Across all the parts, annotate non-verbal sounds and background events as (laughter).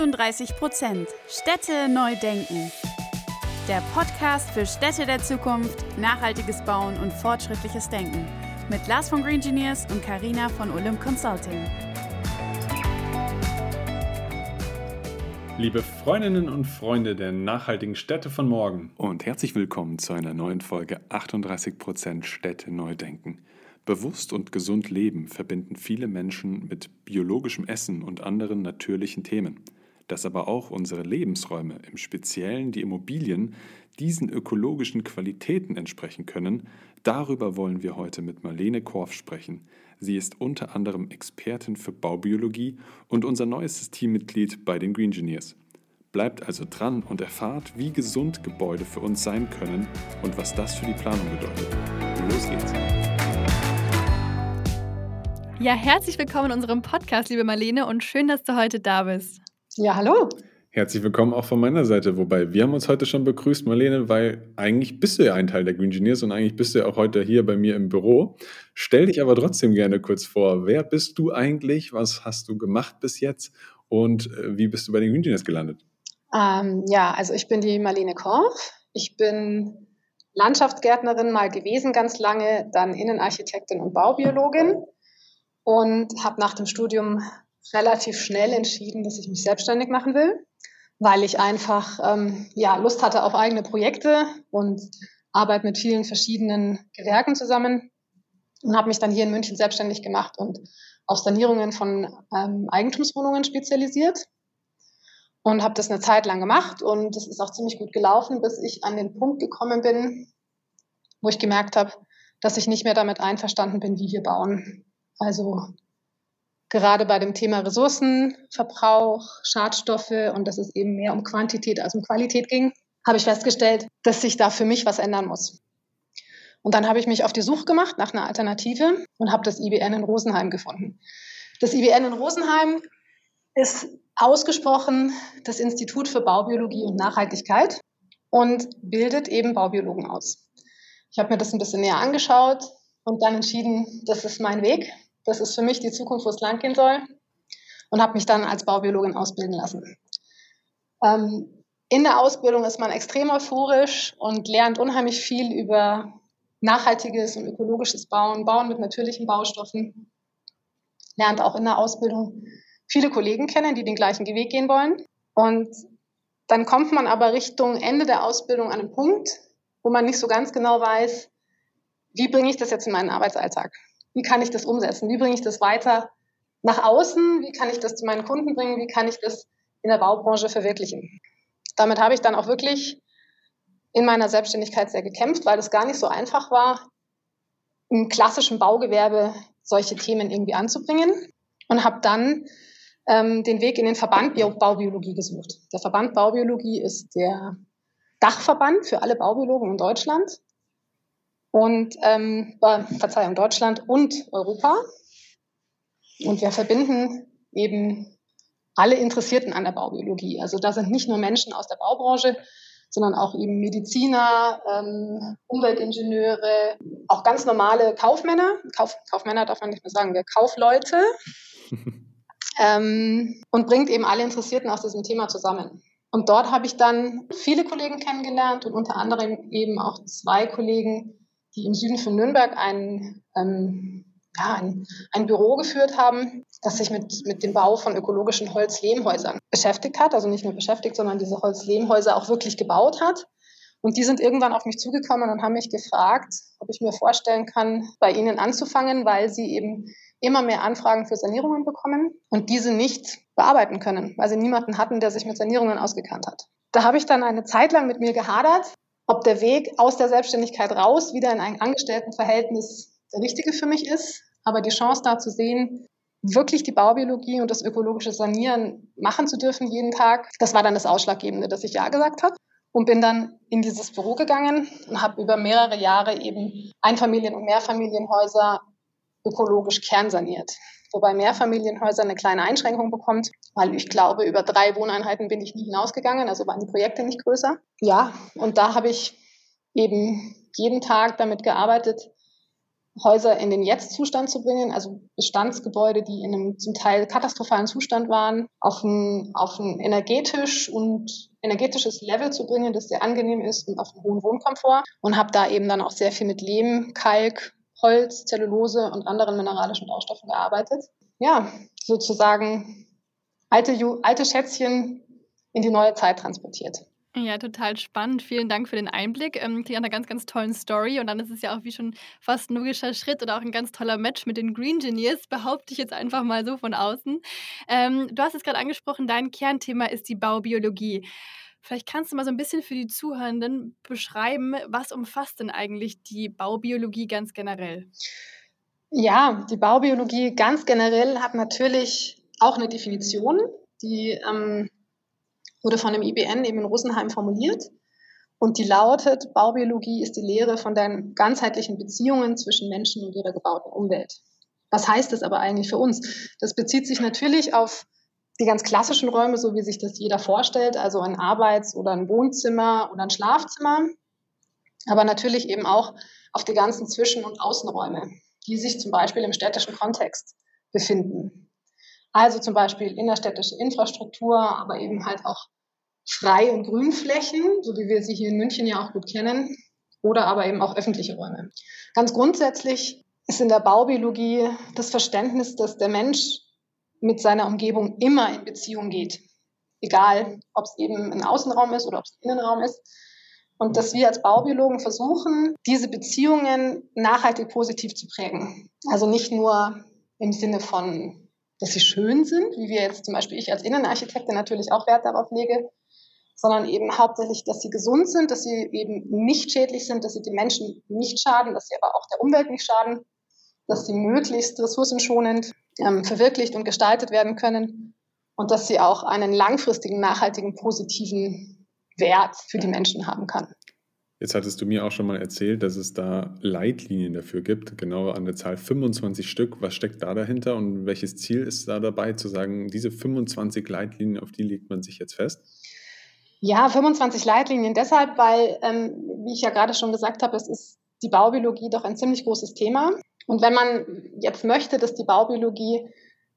38 Prozent. Städte neu denken. Der Podcast für Städte der Zukunft, nachhaltiges Bauen und fortschrittliches Denken. Mit Lars von Green Engineers und Karina von Olymp Consulting. Liebe Freundinnen und Freunde der nachhaltigen Städte von morgen. Und herzlich willkommen zu einer neuen Folge 38% Städte neu denken. Bewusst und gesund leben verbinden viele Menschen mit biologischem Essen und anderen natürlichen Themen. Dass aber auch unsere Lebensräume, im Speziellen die Immobilien, diesen ökologischen Qualitäten entsprechen können, darüber wollen wir heute mit Marlene Korf sprechen. Sie ist unter anderem Expertin für Baubiologie und unser neuestes Teammitglied bei den Green Engineers. Bleibt also dran und erfahrt, wie gesund Gebäude für uns sein können und was das für die Planung bedeutet. Los geht's! Ja, herzlich willkommen in unserem Podcast, liebe Marlene, und schön, dass du heute da bist. Ja, hallo. Herzlich willkommen auch von meiner Seite. Wobei, wir haben uns heute schon begrüßt, Marlene, weil eigentlich bist du ja ein Teil der Green Engineers und eigentlich bist du ja auch heute hier bei mir im Büro. Stell dich aber trotzdem gerne kurz vor. Wer bist du eigentlich? Was hast du gemacht bis jetzt? Und äh, wie bist du bei den Green Engineers gelandet? Ähm, ja, also ich bin die Marlene Korf. Ich bin Landschaftsgärtnerin mal gewesen ganz lange, dann Innenarchitektin und Baubiologin und habe nach dem Studium relativ schnell entschieden, dass ich mich selbstständig machen will, weil ich einfach ähm, ja, Lust hatte auf eigene Projekte und arbeite mit vielen verschiedenen Gewerken zusammen und habe mich dann hier in München selbstständig gemacht und auf Sanierungen von ähm, Eigentumswohnungen spezialisiert und habe das eine Zeit lang gemacht und das ist auch ziemlich gut gelaufen, bis ich an den Punkt gekommen bin, wo ich gemerkt habe, dass ich nicht mehr damit einverstanden bin, wie wir bauen. Also gerade bei dem Thema Ressourcenverbrauch, Schadstoffe und dass es eben mehr um Quantität als um Qualität ging, habe ich festgestellt, dass sich da für mich was ändern muss. Und dann habe ich mich auf die Suche gemacht nach einer Alternative und habe das IBN in Rosenheim gefunden. Das IBN in Rosenheim ist ausgesprochen das Institut für Baubiologie und Nachhaltigkeit und bildet eben Baubiologen aus. Ich habe mir das ein bisschen näher angeschaut und dann entschieden, das ist mein Weg das ist für mich die Zukunft, wo es langgehen soll. Und habe mich dann als Baubiologin ausbilden lassen. Ähm, in der Ausbildung ist man extrem euphorisch und lernt unheimlich viel über nachhaltiges und ökologisches Bauen, Bauen mit natürlichen Baustoffen. Lernt auch in der Ausbildung viele Kollegen kennen, die den gleichen Weg gehen wollen. Und dann kommt man aber Richtung Ende der Ausbildung an einen Punkt, wo man nicht so ganz genau weiß, wie bringe ich das jetzt in meinen Arbeitsalltag? Wie kann ich das umsetzen? Wie bringe ich das weiter nach außen? Wie kann ich das zu meinen Kunden bringen? Wie kann ich das in der Baubranche verwirklichen? Damit habe ich dann auch wirklich in meiner Selbstständigkeit sehr gekämpft, weil es gar nicht so einfach war, im klassischen Baugewerbe solche Themen irgendwie anzubringen und habe dann ähm, den Weg in den Verband Baubiologie gesucht. Der Verband Baubiologie ist der Dachverband für alle Baubiologen in Deutschland und ähm, Verzeihung, Deutschland und Europa. Und wir verbinden eben alle Interessierten an der Baubiologie. Also da sind nicht nur Menschen aus der Baubranche, sondern auch eben Mediziner, ähm, Umweltingenieure, auch ganz normale Kaufmänner. Kauf, Kaufmänner darf man nicht mehr sagen, wir Kaufleute. (laughs) ähm, und bringt eben alle Interessierten aus diesem Thema zusammen. Und dort habe ich dann viele Kollegen kennengelernt und unter anderem eben auch zwei Kollegen, die im Süden von Nürnberg ein, ähm, ja, ein, ein Büro geführt haben, das sich mit, mit dem Bau von ökologischen Holzlehmhäusern beschäftigt hat. Also nicht nur beschäftigt, sondern diese Holzlehmhäuser auch wirklich gebaut hat. Und die sind irgendwann auf mich zugekommen und haben mich gefragt, ob ich mir vorstellen kann, bei ihnen anzufangen, weil sie eben immer mehr Anfragen für Sanierungen bekommen und diese nicht bearbeiten können, weil sie niemanden hatten, der sich mit Sanierungen ausgekannt hat. Da habe ich dann eine Zeit lang mit mir gehadert, ob der Weg aus der Selbstständigkeit raus wieder in ein Angestelltenverhältnis der richtige für mich ist. Aber die Chance da zu sehen, wirklich die Baubiologie und das ökologische Sanieren machen zu dürfen jeden Tag, das war dann das Ausschlaggebende, dass ich Ja gesagt habe. Und bin dann in dieses Büro gegangen und habe über mehrere Jahre eben Einfamilien- und Mehrfamilienhäuser ökologisch kernsaniert wobei Mehrfamilienhäuser eine kleine Einschränkung bekommt, weil ich glaube, über drei Wohneinheiten bin ich nie hinausgegangen, also waren die Projekte nicht größer. Ja, und da habe ich eben jeden Tag damit gearbeitet, Häuser in den Jetzt-Zustand zu bringen, also Bestandsgebäude, die in einem zum Teil katastrophalen Zustand waren, auf ein, auf ein energetisch und energetisches Level zu bringen, das sehr angenehm ist und auf einen hohen Wohnkomfort. Und habe da eben dann auch sehr viel mit Lehm, Kalk, Holz, Zellulose und anderen mineralischen Baustoffen gearbeitet. Ja, sozusagen alte, alte Schätzchen in die neue Zeit transportiert. Ja, total spannend. Vielen Dank für den Einblick. Ähm, klingt nach einer ganz, ganz tollen Story. Und dann ist es ja auch wie schon fast ein logischer Schritt oder auch ein ganz toller Match mit den Green Engineers, behaupte ich jetzt einfach mal so von außen. Ähm, du hast es gerade angesprochen, dein Kernthema ist die Baubiologie. Vielleicht kannst du mal so ein bisschen für die Zuhörenden beschreiben, was umfasst denn eigentlich die Baubiologie ganz generell? Ja, die Baubiologie ganz generell hat natürlich auch eine Definition, die ähm, wurde von dem IBN eben in Rosenheim formuliert. Und die lautet, Baubiologie ist die Lehre von den ganzheitlichen Beziehungen zwischen Menschen und ihrer gebauten Umwelt. Was heißt das aber eigentlich für uns? Das bezieht sich natürlich auf die ganz klassischen Räume, so wie sich das jeder vorstellt, also ein Arbeits- oder ein Wohnzimmer oder ein Schlafzimmer, aber natürlich eben auch auf die ganzen Zwischen- und Außenräume, die sich zum Beispiel im städtischen Kontext befinden. Also zum Beispiel innerstädtische Infrastruktur, aber eben halt auch Frei- und Grünflächen, so wie wir sie hier in München ja auch gut kennen, oder aber eben auch öffentliche Räume. Ganz grundsätzlich ist in der Baubiologie das Verständnis, dass der Mensch mit seiner Umgebung immer in Beziehung geht. Egal, ob es eben ein Außenraum ist oder ob es ein Innenraum ist. Und dass wir als Baubiologen versuchen, diese Beziehungen nachhaltig positiv zu prägen. Also nicht nur im Sinne von dass sie schön sind, wie wir jetzt zum Beispiel ich als Innenarchitektin natürlich auch Wert darauf lege, sondern eben hauptsächlich, dass sie gesund sind, dass sie eben nicht schädlich sind, dass sie den Menschen nicht schaden, dass sie aber auch der Umwelt nicht schaden, dass sie möglichst ressourcenschonend ähm, verwirklicht und gestaltet werden können und dass sie auch einen langfristigen, nachhaltigen, positiven Wert für die Menschen haben kann. Jetzt hattest du mir auch schon mal erzählt, dass es da Leitlinien dafür gibt, genau an der Zahl 25 Stück. Was steckt da dahinter und welches Ziel ist da dabei, zu sagen, diese 25 Leitlinien, auf die legt man sich jetzt fest? Ja, 25 Leitlinien deshalb, weil, ähm, wie ich ja gerade schon gesagt habe, es ist die Baubiologie doch ein ziemlich großes Thema. Und wenn man jetzt möchte, dass die Baubiologie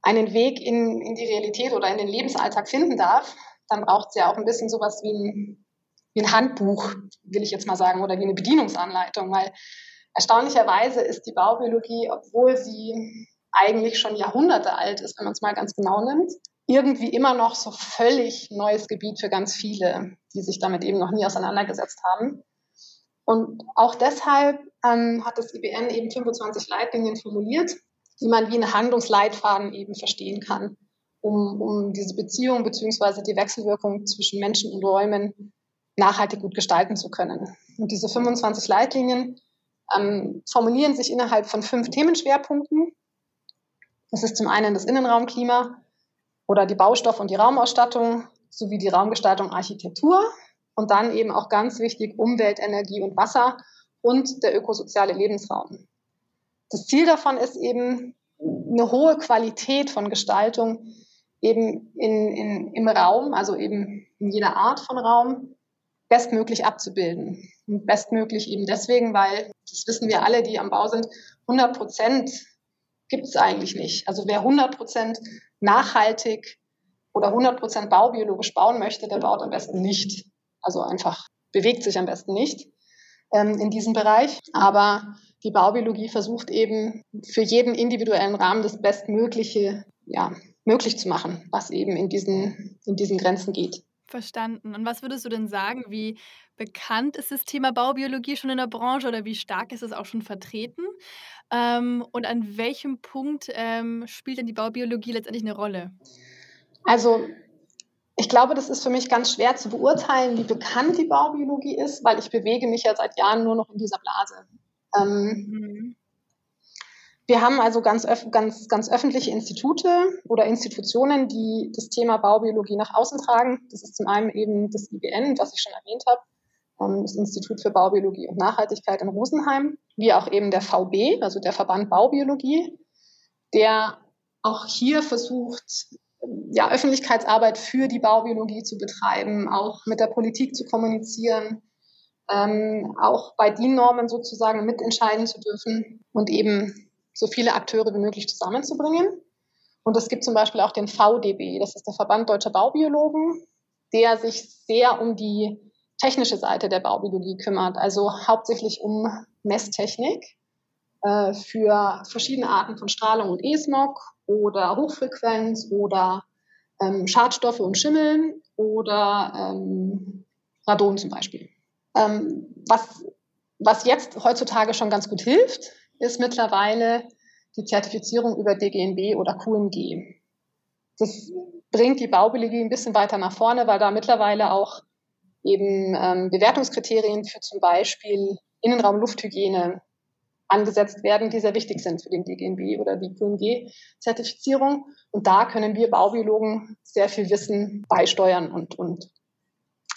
einen Weg in, in die Realität oder in den Lebensalltag finden darf, dann braucht es ja auch ein bisschen sowas wie ein wie ein Handbuch, will ich jetzt mal sagen, oder wie eine Bedienungsanleitung, weil erstaunlicherweise ist die Baubiologie, obwohl sie eigentlich schon Jahrhunderte alt ist, wenn man es mal ganz genau nimmt, irgendwie immer noch so völlig neues Gebiet für ganz viele, die sich damit eben noch nie auseinandergesetzt haben. Und auch deshalb ähm, hat das IBN eben 25 Leitlinien formuliert, die man wie einen Handlungsleitfaden eben verstehen kann, um, um diese Beziehung beziehungsweise die Wechselwirkung zwischen Menschen und Räumen nachhaltig gut gestalten zu können. Und diese 25 Leitlinien ähm, formulieren sich innerhalb von fünf Themenschwerpunkten. Das ist zum einen das Innenraumklima oder die Baustoff- und die Raumausstattung sowie die Raumgestaltung Architektur und dann eben auch ganz wichtig Umwelt, Energie und Wasser und der ökosoziale Lebensraum. Das Ziel davon ist eben eine hohe Qualität von Gestaltung eben in, in, im Raum, also eben in jeder Art von Raum, bestmöglich abzubilden. Und bestmöglich eben deswegen, weil, das wissen wir alle, die am Bau sind, 100 Prozent gibt es eigentlich nicht. Also wer 100 Prozent nachhaltig oder 100 Prozent baubiologisch bauen möchte, der baut am besten nicht. Also einfach bewegt sich am besten nicht ähm, in diesem Bereich. Aber die Baubiologie versucht eben für jeden individuellen Rahmen das Bestmögliche ja, möglich zu machen, was eben in diesen, in diesen Grenzen geht. Verstanden. Und was würdest du denn sagen, wie bekannt ist das Thema Baubiologie schon in der Branche oder wie stark ist es auch schon vertreten? Ähm, und an welchem Punkt ähm, spielt denn die Baubiologie letztendlich eine Rolle? Also ich glaube, das ist für mich ganz schwer zu beurteilen, wie bekannt die Baubiologie ist, weil ich bewege mich ja seit Jahren nur noch in dieser Blase. Ähm, mhm. Wir haben also ganz, ganz, ganz öffentliche Institute oder Institutionen, die das Thema Baubiologie nach außen tragen. Das ist zum einen eben das IBN, was ich schon erwähnt habe, ähm, das Institut für Baubiologie und Nachhaltigkeit in Rosenheim, wie auch eben der VB, also der Verband Baubiologie, der auch hier versucht, ja, Öffentlichkeitsarbeit für die Baubiologie zu betreiben, auch mit der Politik zu kommunizieren ähm, auch bei DIN-Normen sozusagen mitentscheiden zu dürfen und eben so viele Akteure wie möglich zusammenzubringen. Und es gibt zum Beispiel auch den VDB, das ist der Verband Deutscher Baubiologen, der sich sehr um die technische Seite der Baubiologie kümmert, also hauptsächlich um Messtechnik äh, für verschiedene Arten von Strahlung und E-Smog oder Hochfrequenz oder ähm, Schadstoffe und Schimmel oder ähm, Radon zum Beispiel. Ähm, was, was jetzt heutzutage schon ganz gut hilft, ist mittlerweile die Zertifizierung über DGNB oder QMG. Das bringt die Baubiologie ein bisschen weiter nach vorne, weil da mittlerweile auch eben ähm, Bewertungskriterien für zum Beispiel Innenraum-Lufthygiene angesetzt werden, die sehr wichtig sind für den DGNB oder die QMG-Zertifizierung. Und da können wir Baubiologen sehr viel Wissen beisteuern und, und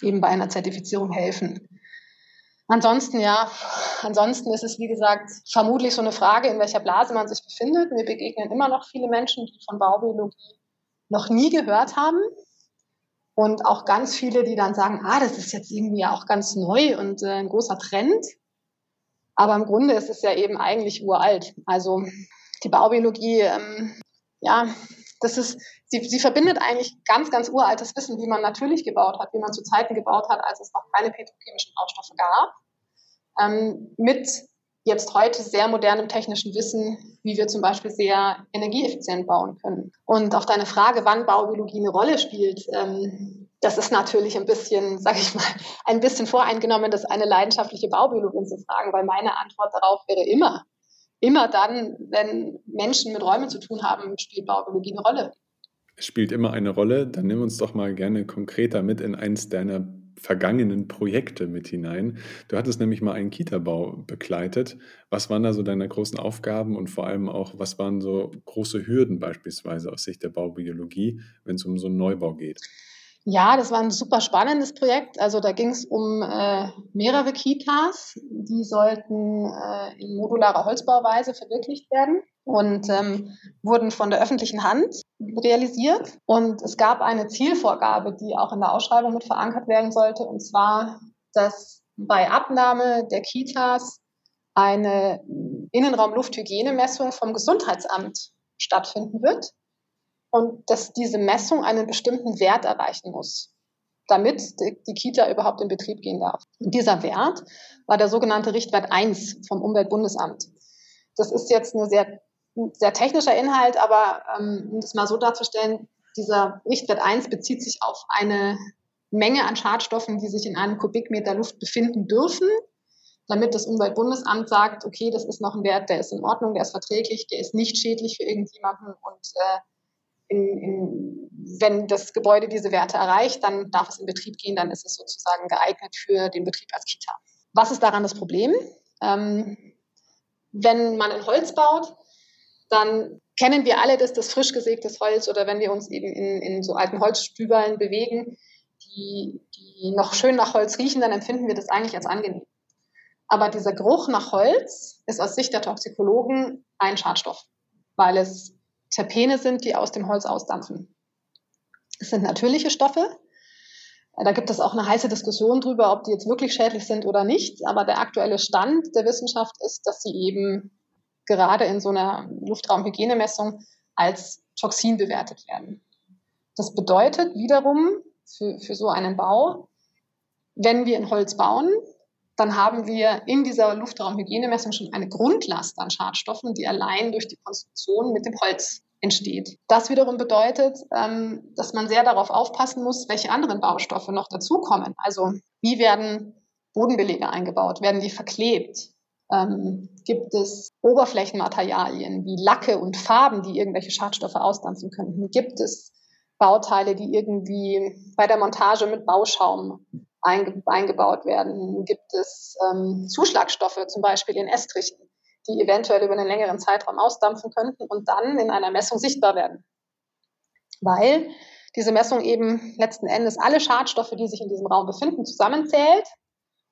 eben bei einer Zertifizierung helfen. Ansonsten, ja, ansonsten ist es, wie gesagt, vermutlich so eine Frage, in welcher Blase man sich befindet. Mir begegnen immer noch viele Menschen, die von Baubiologie noch nie gehört haben. Und auch ganz viele, die dann sagen, ah, das ist jetzt irgendwie auch ganz neu und äh, ein großer Trend. Aber im Grunde ist es ja eben eigentlich uralt. Also die Baubiologie, ähm, ja, das ist, sie, sie verbindet eigentlich ganz, ganz uraltes Wissen, wie man natürlich gebaut hat, wie man zu Zeiten gebaut hat, als es noch keine petrochemischen Baustoffe gab, ähm, mit jetzt heute sehr modernem technischen Wissen, wie wir zum Beispiel sehr energieeffizient bauen können. Und auf deine Frage, wann Baubiologie eine Rolle spielt, ähm, das ist natürlich ein bisschen, sage ich mal, ein bisschen voreingenommen, das eine leidenschaftliche Baubiologin zu fragen, weil meine Antwort darauf wäre immer immer dann, wenn Menschen mit Räumen zu tun haben, spielt Baubiologie eine Rolle. Es spielt immer eine Rolle. Dann nimm uns doch mal gerne konkreter mit in eins deiner vergangenen Projekte mit hinein. Du hattest nämlich mal einen Kita-Bau begleitet. Was waren da so deine großen Aufgaben und vor allem auch, was waren so große Hürden beispielsweise aus Sicht der Baubiologie, wenn es um so einen Neubau geht? Ja, das war ein super spannendes Projekt. Also da ging es um äh, mehrere Kitas, die sollten äh, in modularer Holzbauweise verwirklicht werden und ähm, wurden von der öffentlichen Hand realisiert. Und es gab eine Zielvorgabe, die auch in der Ausschreibung mit verankert werden sollte, und zwar, dass bei Abnahme der Kitas eine Innenraumlufthygienemessung vom Gesundheitsamt stattfinden wird und dass diese Messung einen bestimmten Wert erreichen muss, damit die Kita überhaupt in Betrieb gehen darf. Und dieser Wert war der sogenannte Richtwert 1 vom Umweltbundesamt. Das ist jetzt ein sehr, sehr technischer Inhalt, aber ähm, um das mal so darzustellen, dieser Richtwert 1 bezieht sich auf eine Menge an Schadstoffen, die sich in einem Kubikmeter Luft befinden dürfen, damit das Umweltbundesamt sagt, okay, das ist noch ein Wert, der ist in Ordnung, der ist verträglich, der ist nicht schädlich für irgendjemanden und äh, in, in, wenn das Gebäude diese Werte erreicht, dann darf es in Betrieb gehen, dann ist es sozusagen geeignet für den Betrieb als Kita. Was ist daran das Problem? Ähm, wenn man in Holz baut, dann kennen wir alle das, das frisch gesägtes Holz oder wenn wir uns eben in, in so alten Holzstübeln bewegen, die, die noch schön nach Holz riechen, dann empfinden wir das eigentlich als angenehm. Aber dieser Geruch nach Holz ist aus Sicht der Toxikologen ein Schadstoff, weil es Terpene sind, die aus dem Holz ausdampfen. Es sind natürliche Stoffe. Da gibt es auch eine heiße Diskussion darüber, ob die jetzt wirklich schädlich sind oder nicht. Aber der aktuelle Stand der Wissenschaft ist, dass sie eben gerade in so einer Luftraumhygienemessung als Toxin bewertet werden. Das bedeutet wiederum für, für so einen Bau, wenn wir in Holz bauen, dann haben wir in dieser Luftraumhygienemessung schon eine Grundlast an Schadstoffen, die allein durch die Konstruktion mit dem Holz entsteht. Das wiederum bedeutet, ähm, dass man sehr darauf aufpassen muss, welche anderen Baustoffe noch dazukommen. Also wie werden Bodenbelege eingebaut? Werden die verklebt? Ähm, gibt es Oberflächenmaterialien wie Lacke und Farben, die irgendwelche Schadstoffe ausdampfen könnten? Gibt es Bauteile, die irgendwie bei der Montage mit Bauschaum einge eingebaut werden? Gibt es ähm, Zuschlagstoffe, zum Beispiel in Estrichen? die eventuell über einen längeren Zeitraum ausdampfen könnten und dann in einer Messung sichtbar werden. Weil diese Messung eben letzten Endes alle Schadstoffe, die sich in diesem Raum befinden, zusammenzählt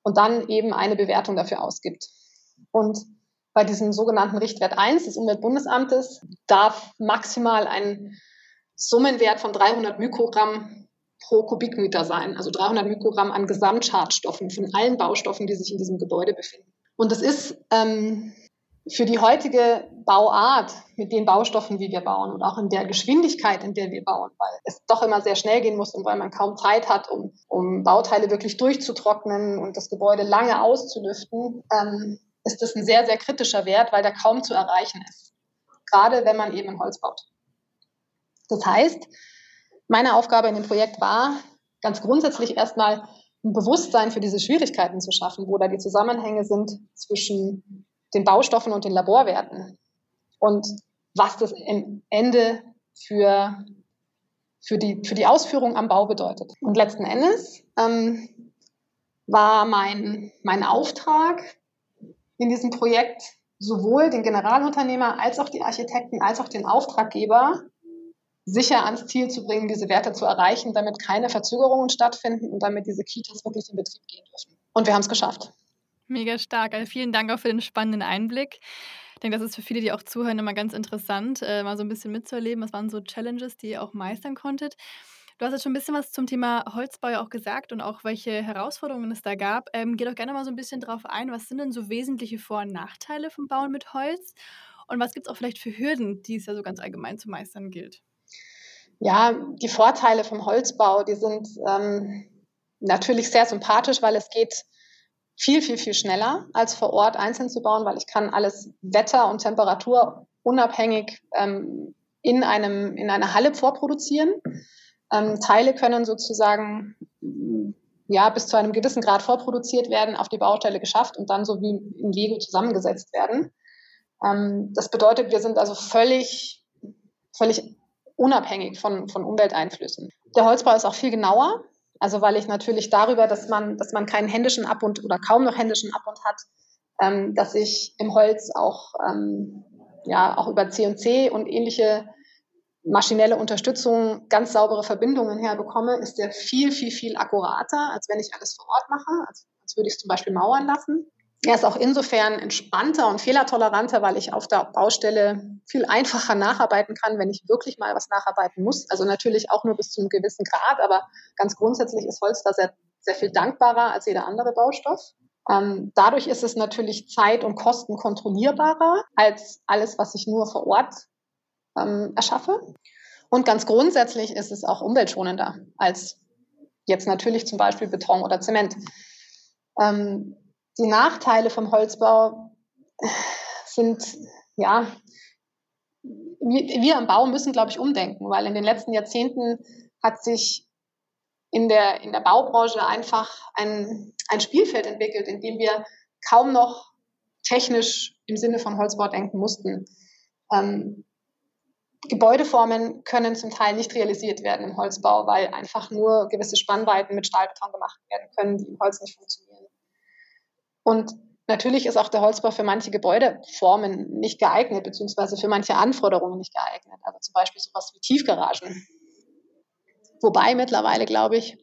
und dann eben eine Bewertung dafür ausgibt. Und bei diesem sogenannten Richtwert 1 des Umweltbundesamtes darf maximal ein Summenwert von 300 Mikrogramm pro Kubikmeter sein, also 300 Mikrogramm an Gesamtschadstoffen von allen Baustoffen, die sich in diesem Gebäude befinden. Und das ist ähm, für die heutige Bauart mit den Baustoffen, wie wir bauen und auch in der Geschwindigkeit, in der wir bauen, weil es doch immer sehr schnell gehen muss und weil man kaum Zeit hat, um, um Bauteile wirklich durchzutrocknen und das Gebäude lange auszulüften, ähm, ist das ein sehr, sehr kritischer Wert, weil der kaum zu erreichen ist. Gerade wenn man eben in Holz baut. Das heißt, meine Aufgabe in dem Projekt war, ganz grundsätzlich erstmal ein Bewusstsein für diese Schwierigkeiten zu schaffen, wo da die Zusammenhänge sind zwischen den Baustoffen und den Laborwerten und was das am Ende für, für, die, für die Ausführung am Bau bedeutet. Und letzten Endes ähm, war mein, mein Auftrag in diesem Projekt sowohl den Generalunternehmer als auch die Architekten als auch den Auftraggeber sicher ans Ziel zu bringen, diese Werte zu erreichen, damit keine Verzögerungen stattfinden und damit diese Kitas wirklich in Betrieb gehen dürfen. Und wir haben es geschafft. Mega stark. Also vielen Dank auch für den spannenden Einblick. Ich denke, das ist für viele, die auch zuhören, immer ganz interessant, äh, mal so ein bisschen mitzuerleben. Was waren so Challenges, die ihr auch meistern konntet? Du hast jetzt schon ein bisschen was zum Thema Holzbau ja auch gesagt und auch welche Herausforderungen es da gab. Ähm, geh doch gerne mal so ein bisschen drauf ein. Was sind denn so wesentliche Vor- und Nachteile vom Bauen mit Holz? Und was gibt es auch vielleicht für Hürden, die es ja so ganz allgemein zu meistern gilt? Ja, die Vorteile vom Holzbau, die sind ähm, natürlich sehr sympathisch, weil es geht viel, viel, viel schneller als vor Ort einzeln zu bauen, weil ich kann alles Wetter und Temperatur unabhängig ähm, in, einem, in einer Halle vorproduzieren. Ähm, Teile können sozusagen ja, bis zu einem gewissen Grad vorproduziert werden, auf die Baustelle geschafft und dann so wie in Lego zusammengesetzt werden. Ähm, das bedeutet, wir sind also völlig, völlig unabhängig von, von Umwelteinflüssen. Der Holzbau ist auch viel genauer. Also weil ich natürlich darüber, dass man, dass man keinen händischen Abund oder kaum noch händischen Abund hat, ähm, dass ich im Holz auch, ähm, ja, auch über C&C und ähnliche maschinelle Unterstützung ganz saubere Verbindungen herbekomme, ist der viel, viel, viel akkurater, als wenn ich alles vor Ort mache, als, als würde ich es zum Beispiel mauern lassen. Er ist auch insofern entspannter und fehlertoleranter, weil ich auf der Baustelle viel einfacher nacharbeiten kann, wenn ich wirklich mal was nacharbeiten muss. Also natürlich auch nur bis zu einem gewissen Grad, aber ganz grundsätzlich ist Holz da sehr, sehr viel dankbarer als jeder andere Baustoff. Ähm, dadurch ist es natürlich zeit- und kostenkontrollierbarer als alles, was ich nur vor Ort ähm, erschaffe. Und ganz grundsätzlich ist es auch umweltschonender als jetzt natürlich zum Beispiel Beton oder Zement. Ähm, die Nachteile vom Holzbau sind, ja, wir, am Bau müssen, glaube ich, umdenken, weil in den letzten Jahrzehnten hat sich in der, in der Baubranche einfach ein, ein Spielfeld entwickelt, in dem wir kaum noch technisch im Sinne von Holzbau denken mussten. Ähm, Gebäudeformen können zum Teil nicht realisiert werden im Holzbau, weil einfach nur gewisse Spannweiten mit Stahlbeton gemacht werden können, die im Holz nicht funktionieren. Und natürlich ist auch der Holzbau für manche Gebäudeformen nicht geeignet, beziehungsweise für manche Anforderungen nicht geeignet. Also zum Beispiel sowas wie Tiefgaragen. Wobei mittlerweile, glaube ich,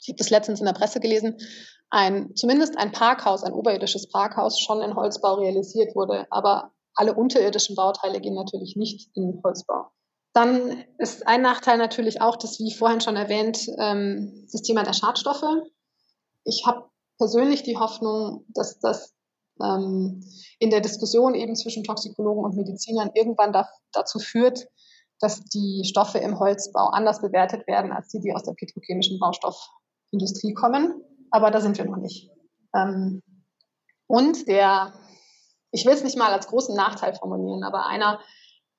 ich habe das letztens in der Presse gelesen, ein, zumindest ein Parkhaus, ein oberirdisches Parkhaus schon in Holzbau realisiert wurde. Aber alle unterirdischen Bauteile gehen natürlich nicht in Holzbau. Dann ist ein Nachteil natürlich auch, das, wie vorhin schon erwähnt, ähm, das Thema der Schadstoffe. Ich habe persönlich die Hoffnung, dass das ähm, in der Diskussion eben zwischen Toxikologen und Medizinern irgendwann da, dazu führt, dass die Stoffe im Holzbau anders bewertet werden als die, die aus der petrochemischen Baustoffindustrie kommen. Aber da sind wir noch nicht. Ähm, und der, ich will es nicht mal als großen Nachteil formulieren, aber einer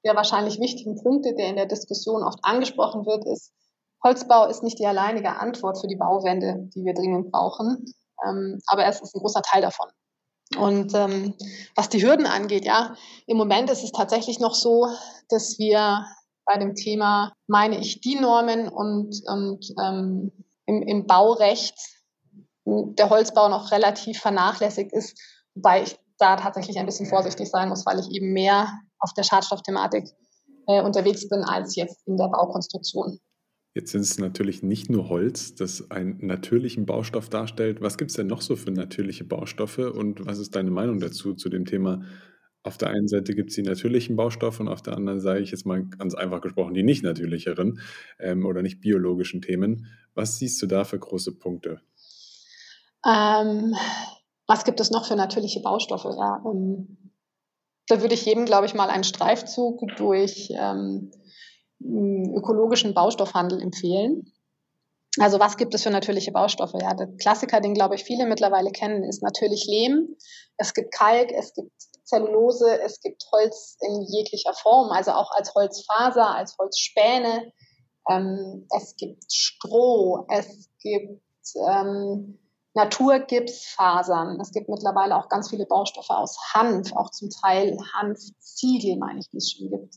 der wahrscheinlich wichtigen Punkte, der in der Diskussion oft angesprochen wird, ist, Holzbau ist nicht die alleinige Antwort für die Bauwende, die wir dringend brauchen, ähm, aber es ist ein großer Teil davon. Und ähm, was die Hürden angeht, ja, im Moment ist es tatsächlich noch so, dass wir bei dem Thema, meine ich, die Normen und, und ähm, im, im Baurecht der Holzbau noch relativ vernachlässigt ist, wobei ich da tatsächlich ein bisschen vorsichtig sein muss, weil ich eben mehr auf der Schadstoffthematik äh, unterwegs bin als jetzt in der Baukonstruktion. Jetzt sind es natürlich nicht nur Holz, das einen natürlichen Baustoff darstellt. Was gibt es denn noch so für natürliche Baustoffe und was ist deine Meinung dazu, zu dem Thema Auf der einen Seite gibt es die natürlichen Baustoffe und auf der anderen sage ich jetzt mal ganz einfach gesprochen die nicht natürlicheren ähm, oder nicht biologischen Themen. Was siehst du da für große Punkte? Ähm, was gibt es noch für natürliche Baustoffe? Ja, ähm, da würde ich jedem, glaube ich, mal einen Streifzug durch ähm, ökologischen Baustoffhandel empfehlen. Also was gibt es für natürliche Baustoffe? Ja, der Klassiker, den glaube ich viele mittlerweile kennen, ist natürlich Lehm. Es gibt Kalk, es gibt Zellulose, es gibt Holz in jeglicher Form, also auch als Holzfaser, als Holzspäne. Ähm, es gibt Stroh, es gibt ähm, Naturgipsfasern. Es gibt mittlerweile auch ganz viele Baustoffe aus Hanf, auch zum Teil Hanfziegel, meine ich, wie es schon gibt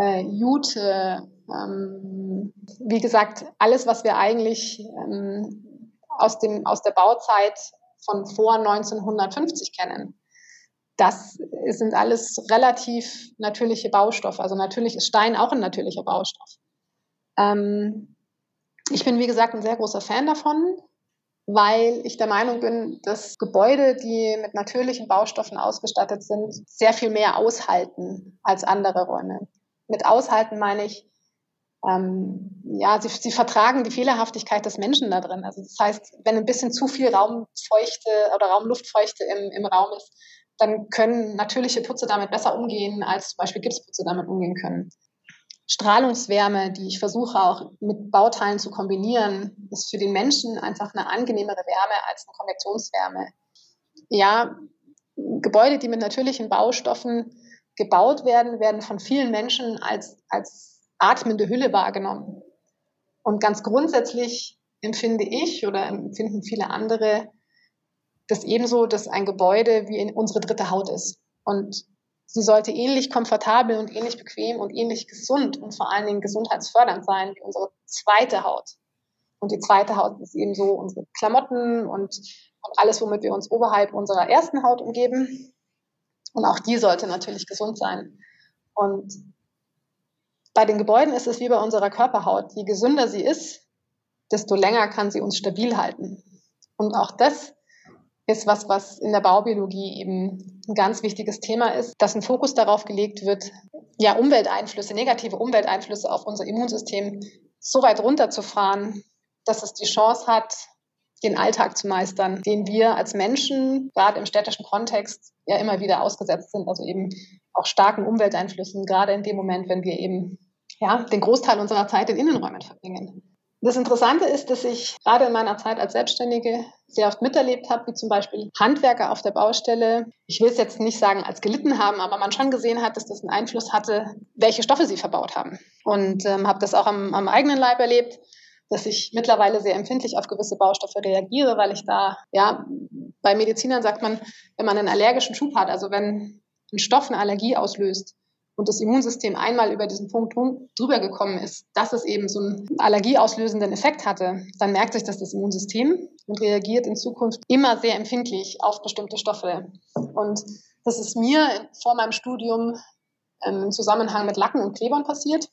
äh, Jute, ähm, wie gesagt, alles, was wir eigentlich ähm, aus, dem, aus der Bauzeit von vor 1950 kennen. Das sind alles relativ natürliche Baustoffe. Also natürlich ist Stein auch ein natürlicher Baustoff. Ähm, ich bin, wie gesagt, ein sehr großer Fan davon, weil ich der Meinung bin, dass Gebäude, die mit natürlichen Baustoffen ausgestattet sind, sehr viel mehr aushalten als andere Räume mit aushalten meine ich, ähm, ja, sie, sie vertragen die Fehlerhaftigkeit des Menschen da drin. Also das heißt, wenn ein bisschen zu viel Raumfeuchte oder Raumluftfeuchte im, im Raum ist, dann können natürliche Putze damit besser umgehen, als zum Beispiel Gipsputze damit umgehen können. Strahlungswärme, die ich versuche auch mit Bauteilen zu kombinieren, ist für den Menschen einfach eine angenehmere Wärme als eine Konvektionswärme. Ja, Gebäude, die mit natürlichen Baustoffen gebaut werden, werden von vielen Menschen als, als atmende Hülle wahrgenommen. Und ganz grundsätzlich empfinde ich oder empfinden viele andere das ebenso, dass ein Gebäude wie unsere dritte Haut ist. Und sie sollte ähnlich komfortabel und ähnlich bequem und ähnlich gesund und vor allen Dingen gesundheitsfördernd sein wie unsere zweite Haut. Und die zweite Haut ist ebenso unsere Klamotten und, und alles, womit wir uns oberhalb unserer ersten Haut umgeben. Und auch die sollte natürlich gesund sein. Und bei den Gebäuden ist es wie bei unserer Körperhaut. Je gesünder sie ist, desto länger kann sie uns stabil halten. Und auch das ist was, was in der Baubiologie eben ein ganz wichtiges Thema ist, dass ein Fokus darauf gelegt wird, ja, Umwelteinflüsse, negative Umwelteinflüsse auf unser Immunsystem so weit runterzufahren, dass es die Chance hat, den Alltag zu meistern, den wir als Menschen, gerade im städtischen Kontext, ja immer wieder ausgesetzt sind, also eben auch starken Umwelteinflüssen, gerade in dem Moment, wenn wir eben ja, den Großteil unserer Zeit in Innenräumen verbringen. Das Interessante ist, dass ich gerade in meiner Zeit als Selbstständige sehr oft miterlebt habe, wie zum Beispiel Handwerker auf der Baustelle, ich will es jetzt nicht sagen als gelitten haben, aber man schon gesehen hat, dass das einen Einfluss hatte, welche Stoffe sie verbaut haben. Und ähm, habe das auch am, am eigenen Leib erlebt dass ich mittlerweile sehr empfindlich auf gewisse Baustoffe reagiere, weil ich da, ja, bei Medizinern sagt man, wenn man einen allergischen Schub hat, also wenn ein Stoff eine Allergie auslöst und das Immunsystem einmal über diesen Punkt drüber gekommen ist, dass es eben so einen allergieauslösenden Effekt hatte, dann merkt sich das das Immunsystem und reagiert in Zukunft immer sehr empfindlich auf bestimmte Stoffe. Und das ist mir vor meinem Studium ähm, im Zusammenhang mit Lacken und Klebern passiert.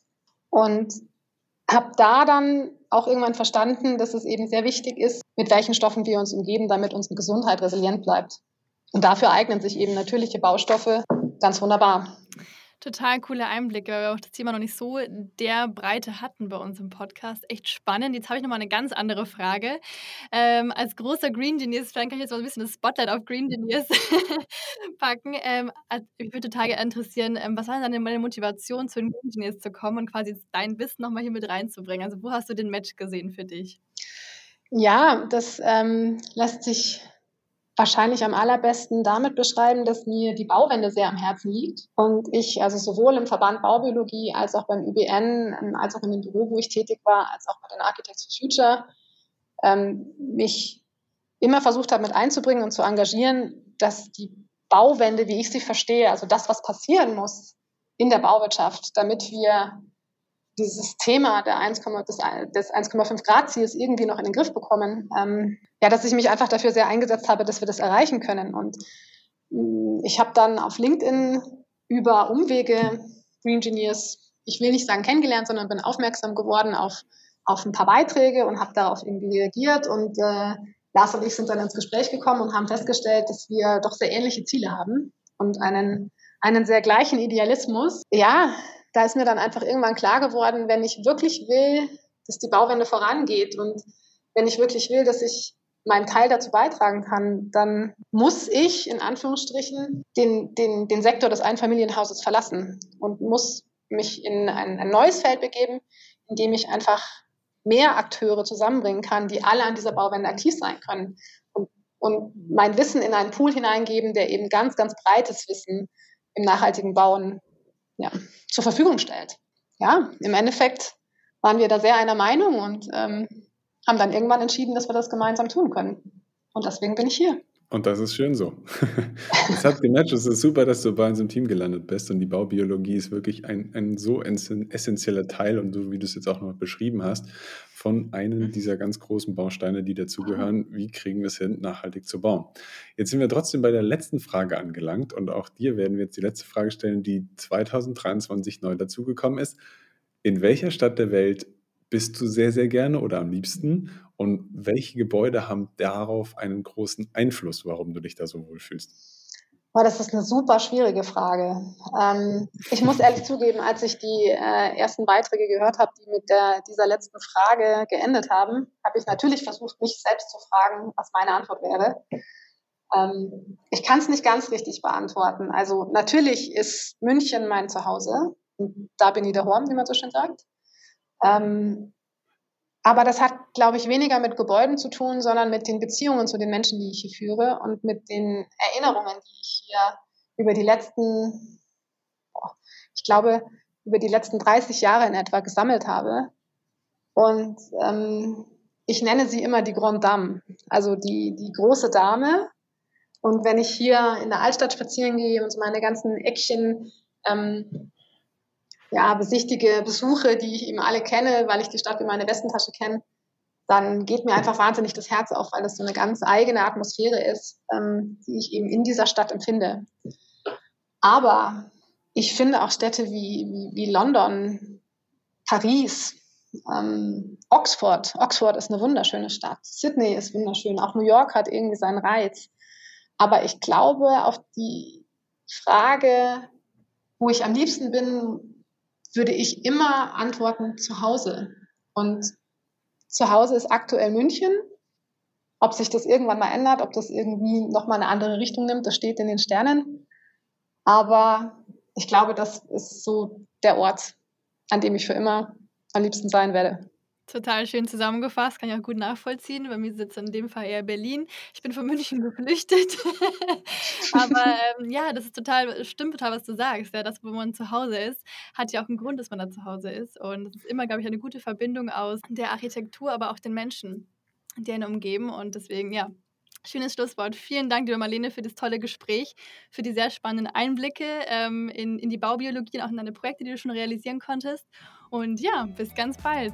Und habe da dann auch irgendwann verstanden, dass es eben sehr wichtig ist, mit welchen Stoffen wir uns umgeben, damit unsere Gesundheit resilient bleibt. Und dafür eignen sich eben natürliche Baustoffe ganz wunderbar. Total coole Einblicke, weil wir auch das Thema noch nicht so der Breite hatten bei uns im Podcast. Echt spannend. Jetzt habe ich nochmal eine ganz andere Frage. Ähm, als großer Green Genius, vielleicht kann ich jetzt mal ein bisschen das Spotlight auf Green Genius (laughs) packen. Ähm, also, mich würde total interessieren, ähm, was war denn deine Motivation, zu den Green Genius zu kommen und quasi dein Wissen nochmal hier mit reinzubringen? Also, wo hast du den Match gesehen für dich? Ja, das ähm, lässt sich wahrscheinlich am allerbesten damit beschreiben, dass mir die Bauwende sehr am Herzen liegt. Und ich also sowohl im Verband Baubiologie als auch beim ÜBN, ähm, als auch in dem Büro, wo ich tätig war, als auch bei den Architects for Future ähm, mich immer versucht habe, mit einzubringen und zu engagieren, dass die Bauwende, wie ich sie verstehe, also das, was passieren muss in der Bauwirtschaft, damit wir dieses Thema der 1, des, des 1,5 Grad Ziels irgendwie noch in den Griff bekommen. Ähm, ja, dass ich mich einfach dafür sehr eingesetzt habe, dass wir das erreichen können. Und mh, mm, ich habe dann auf LinkedIn über Umwege Green Engineers, ich will nicht sagen kennengelernt, sondern bin aufmerksam geworden auf, auf ein paar Beiträge und habe darauf irgendwie reagiert. Und äh, Lars und ich sind dann ins Gespräch gekommen und haben festgestellt, dass wir doch sehr ähnliche Ziele haben und einen einen sehr gleichen Idealismus. Ja, da ist mir dann einfach irgendwann klar geworden, wenn ich wirklich will, dass die Bauwende vorangeht und wenn ich wirklich will, dass ich meinen Teil dazu beitragen kann, dann muss ich in Anführungsstrichen den, den, den Sektor des Einfamilienhauses verlassen und muss mich in ein, ein neues Feld begeben, in dem ich einfach mehr Akteure zusammenbringen kann, die alle an dieser Bauwende aktiv sein können und, und mein Wissen in einen Pool hineingeben, der eben ganz, ganz breites Wissen im nachhaltigen Bauen ja, zur Verfügung stellt. Ja, im Endeffekt waren wir da sehr einer Meinung und ähm, haben dann irgendwann entschieden, dass wir das gemeinsam tun können. Und deswegen bin ich hier. Und das ist schön so. (laughs) Es hat gematcht. Es ist super, dass du bei uns im Team gelandet bist. Und die Baubiologie ist wirklich ein, ein so essentieller Teil und so, wie du es jetzt auch noch beschrieben hast, von einem mhm. dieser ganz großen Bausteine, die dazugehören. Wie kriegen wir es hin, nachhaltig zu bauen? Jetzt sind wir trotzdem bei der letzten Frage angelangt. Und auch dir werden wir jetzt die letzte Frage stellen, die 2023 neu dazugekommen ist. In welcher Stadt der Welt bist du sehr, sehr gerne oder am liebsten? Und welche Gebäude haben darauf einen großen Einfluss, warum du dich da so wohlfühlst? Oh, das ist eine super schwierige Frage. Ähm, ich muss ehrlich zugeben, als ich die äh, ersten Beiträge gehört habe, die mit der, dieser letzten Frage geendet haben, habe ich natürlich versucht, mich selbst zu fragen, was meine Antwort wäre. Ähm, ich kann es nicht ganz richtig beantworten. Also natürlich ist München mein Zuhause. Da bin ich der Horn, wie man so schön sagt. Ähm, aber das hat, glaube ich, weniger mit Gebäuden zu tun, sondern mit den Beziehungen zu den Menschen, die ich hier führe und mit den Erinnerungen, die ich hier über die letzten, ich glaube, über die letzten 30 Jahre in etwa gesammelt habe. Und ähm, ich nenne sie immer die Grande Dame, also die, die große Dame. Und wenn ich hier in der Altstadt spazieren gehe und meine ganzen Eckchen ähm, ja, besichtige, besuche, die ich eben alle kenne, weil ich die Stadt wie meine Westentasche kenne, dann geht mir einfach wahnsinnig das Herz auf, weil das so eine ganz eigene Atmosphäre ist, ähm, die ich eben in dieser Stadt empfinde. Aber ich finde auch Städte wie, wie, wie London, Paris, ähm, Oxford. Oxford ist eine wunderschöne Stadt. Sydney ist wunderschön. Auch New York hat irgendwie seinen Reiz. Aber ich glaube, auf die Frage, wo ich am liebsten bin, würde ich immer antworten zu Hause. Und zu Hause ist aktuell München. Ob sich das irgendwann mal ändert, ob das irgendwie nochmal eine andere Richtung nimmt, das steht in den Sternen. Aber ich glaube, das ist so der Ort, an dem ich für immer am liebsten sein werde. Total schön zusammengefasst, kann ich auch gut nachvollziehen. Bei mir sitzt in dem Fall eher Berlin. Ich bin von München (laughs) geflüchtet. (laughs) Aber ähm, ja, das ist total, stimmt total, was du sagst. Ja, das, wo man zu Hause ist, hat ja auch einen Grund, dass man da zu Hause ist. Und es ist immer, glaube ich, eine gute Verbindung aus der Architektur, aber auch den Menschen, die einen umgeben. Und deswegen, ja, Schönes Schlusswort. Vielen Dank, liebe Marlene, für das tolle Gespräch, für die sehr spannenden Einblicke ähm, in, in die Baubiologie und auch in deine Projekte, die du schon realisieren konntest. Und ja, bis ganz bald.